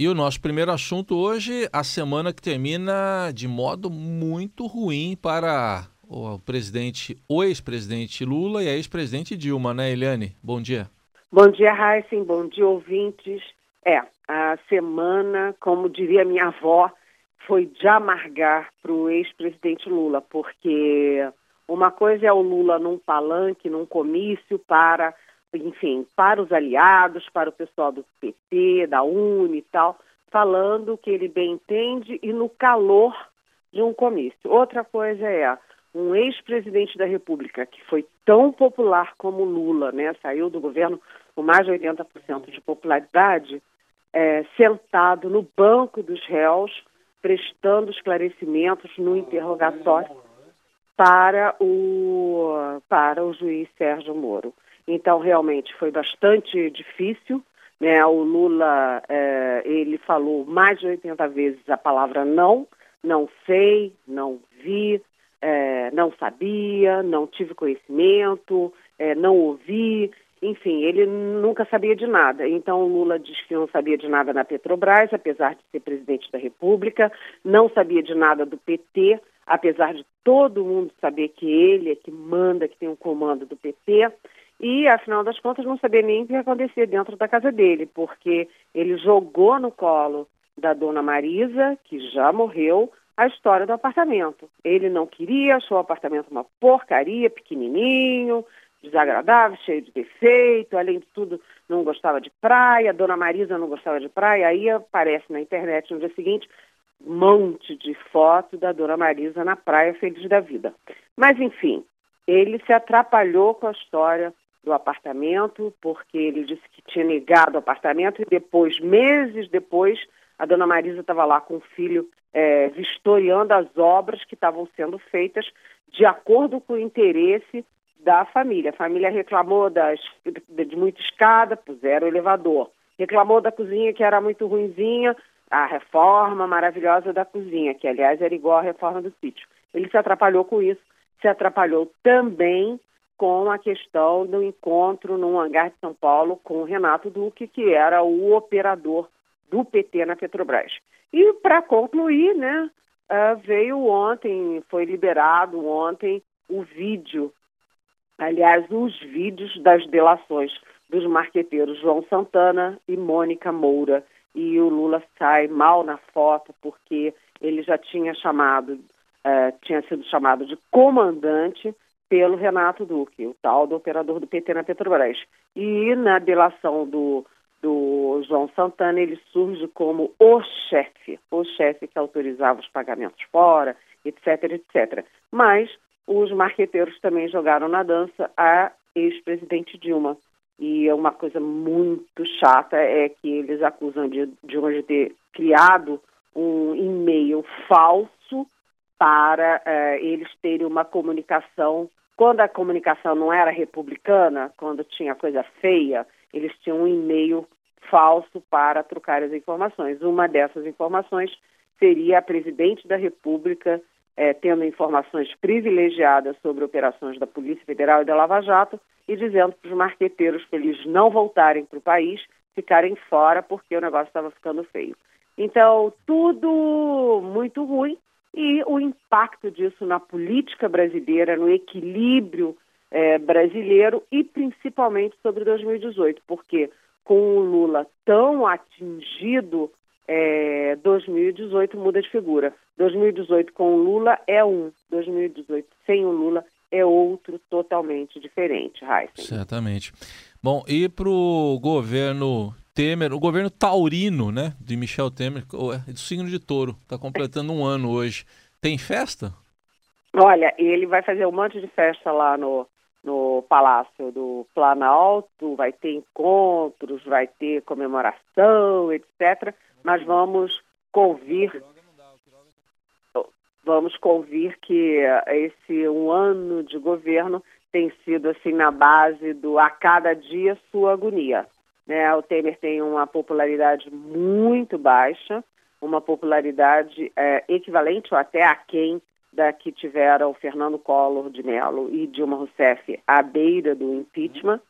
E o nosso primeiro assunto hoje, a semana que termina de modo muito ruim para o presidente, o ex-presidente Lula e a ex-presidente Dilma, né, Eliane? Bom dia. Bom dia, Heisen. Bom dia, ouvintes. É, a semana, como diria minha avó, foi de amargar para o ex-presidente Lula, porque uma coisa é o Lula num palanque, num comício para enfim, para os aliados, para o pessoal do PT, da UNE e tal, falando o que ele bem entende e no calor de um comício. Outra coisa é um ex-presidente da República que foi tão popular como Lula, né, saiu do governo com mais de 80% de popularidade, é, sentado no banco dos réus, prestando esclarecimentos no interrogatório para o, para o juiz Sérgio Moro. Então, realmente, foi bastante difícil. Né? O Lula, é, ele falou mais de 80 vezes a palavra não, não sei, não vi, é, não sabia, não tive conhecimento, é, não ouvi, enfim, ele nunca sabia de nada. Então, o Lula diz que não sabia de nada na Petrobras, apesar de ser presidente da República, não sabia de nada do PT, apesar de todo mundo saber que ele é que manda, que tem um comando do PT e, afinal das contas, não sabia nem o que acontecia dentro da casa dele, porque ele jogou no colo da dona Marisa, que já morreu, a história do apartamento. Ele não queria, achou o apartamento uma porcaria, pequenininho, desagradável, cheio de defeito, além de tudo, não gostava de praia, a dona Marisa não gostava de praia, aí aparece na internet no dia seguinte um monte de fotos da dona Marisa na praia feliz da vida. Mas, enfim, ele se atrapalhou com a história do apartamento, porque ele disse que tinha negado o apartamento e depois, meses depois, a dona Marisa estava lá com o filho é, vistoriando as obras que estavam sendo feitas de acordo com o interesse da família. A família reclamou das, de muita escada, puseram o elevador. Reclamou da cozinha que era muito ruinzinha, a reforma maravilhosa da cozinha, que aliás era igual à reforma do sítio. Ele se atrapalhou com isso, se atrapalhou também com a questão do encontro no hangar de São Paulo com o Renato Duque, que era o operador do PT na Petrobras. E para concluir, né, uh, veio ontem, foi liberado ontem o vídeo, aliás, os vídeos das delações dos marqueteiros João Santana e Mônica Moura. E o Lula sai mal na foto porque ele já tinha chamado, uh, tinha sido chamado de comandante pelo Renato Duque, o tal do operador do PT na Petrobras. E na delação do, do João Santana, ele surge como o chefe, o chefe que autorizava os pagamentos fora, etc, etc. Mas os marqueteiros também jogaram na dança a ex-presidente Dilma. E é uma coisa muito chata é que eles acusam de, Dilma de ter criado um e-mail falso para uh, eles terem uma comunicação quando a comunicação não era republicana, quando tinha coisa feia, eles tinham um e-mail falso para trocar as informações. Uma dessas informações seria a presidente da República é, tendo informações privilegiadas sobre operações da Polícia Federal e da Lava Jato e dizendo para os marqueteiros para eles não voltarem para o país, ficarem fora porque o negócio estava ficando feio. Então, tudo muito ruim e o impacto disso na política brasileira, no equilíbrio é, brasileiro e principalmente sobre 2018, porque com o Lula tão atingido, é, 2018 muda de figura. 2018 com o Lula é um, 2018 sem o Lula é outro totalmente diferente, Heisen. Certamente. Bom, e para o governo Temer, o governo taurino, né, de Michel Temer, é do signo de touro, está completando um ano hoje. Tem festa? Olha, ele vai fazer um monte de festa lá no, no Palácio do Planalto, vai ter encontros, vai ter comemoração, etc. Mas vamos convir, vamos convir que esse um ano de governo tem sido assim na base do a cada dia sua agonia. Né? O Temer tem uma popularidade muito baixa, uma popularidade é, equivalente ou até a quem da que tiveram Fernando Collor de Mello e Dilma Rousseff à beira do impeachment.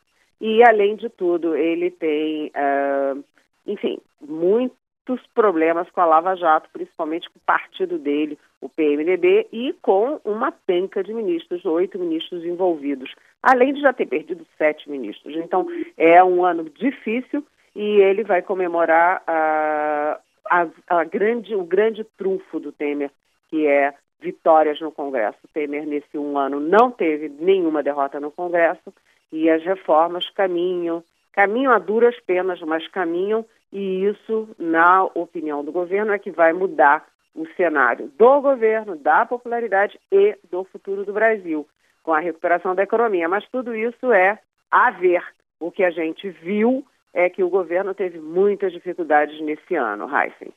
E, além de tudo, ele tem, uh, enfim, muito muitos problemas com a Lava Jato, principalmente com o partido dele, o PMDB, e com uma penca de ministros, oito ministros envolvidos, além de já ter perdido sete ministros. Então, é um ano difícil e ele vai comemorar a, a, a grande, o grande trunfo do Temer, que é vitórias no Congresso. O Temer, nesse um ano, não teve nenhuma derrota no Congresso e as reformas caminham, caminham a duras penas, mas caminham, e isso, na opinião do governo, é que vai mudar o cenário do governo, da popularidade e do futuro do Brasil, com a recuperação da economia. Mas tudo isso é a ver. O que a gente viu é que o governo teve muitas dificuldades nesse ano, Heisen.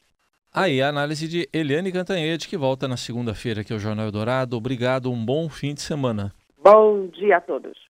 Aí a análise de Eliane Cantanhede, que volta na segunda-feira aqui ao Jornal Eldorado. Obrigado, um bom fim de semana. Bom dia a todos.